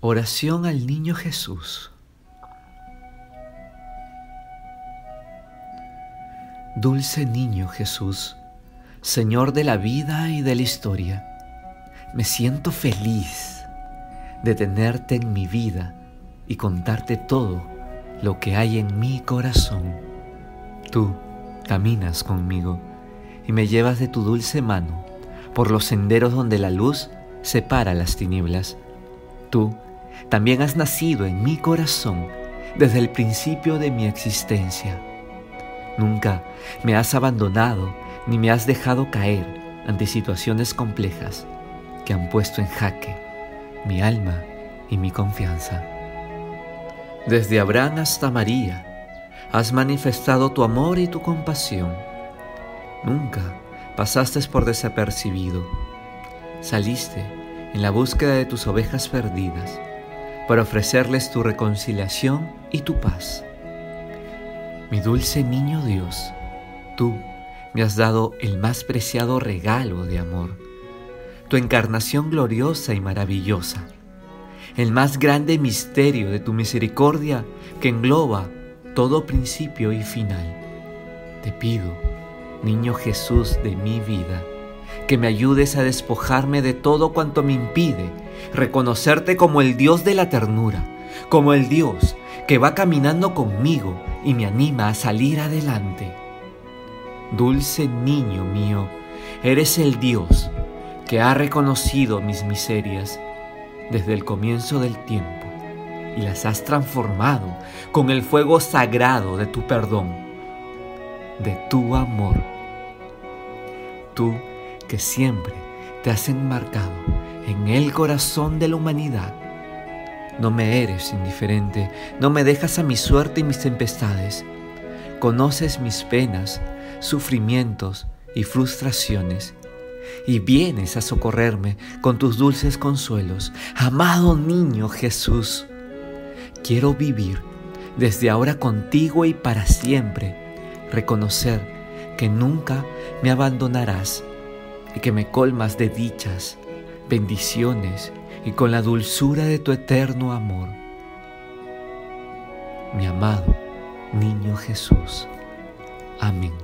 Oración al Niño Jesús. Dulce Niño Jesús, Señor de la vida y de la historia, me siento feliz de tenerte en mi vida y contarte todo lo que hay en mi corazón. Tú caminas conmigo y me llevas de tu dulce mano por los senderos donde la luz separa las tinieblas. Tú también has nacido en mi corazón desde el principio de mi existencia. Nunca me has abandonado ni me has dejado caer ante situaciones complejas que han puesto en jaque mi alma y mi confianza. Desde Abraham hasta María, has manifestado tu amor y tu compasión. Nunca pasaste por desapercibido. Saliste en la búsqueda de tus ovejas perdidas para ofrecerles tu reconciliación y tu paz. Mi dulce niño Dios, tú me has dado el más preciado regalo de amor, tu encarnación gloriosa y maravillosa, el más grande misterio de tu misericordia que engloba todo principio y final. Te pido, niño Jesús de mi vida, que me ayudes a despojarme de todo cuanto me impide reconocerte como el Dios de la ternura, como el Dios que va caminando conmigo y me anima a salir adelante. Dulce niño mío, eres el Dios que ha reconocido mis miserias desde el comienzo del tiempo y las has transformado con el fuego sagrado de tu perdón, de tu amor. Tú que siempre te has enmarcado en el corazón de la humanidad. No me eres indiferente, no me dejas a mi suerte y mis tempestades. Conoces mis penas, sufrimientos y frustraciones, y vienes a socorrerme con tus dulces consuelos. Amado niño Jesús, quiero vivir desde ahora contigo y para siempre, reconocer que nunca me abandonarás y que me colmas de dichas bendiciones y con la dulzura de tu eterno amor. Mi amado Niño Jesús. Amén.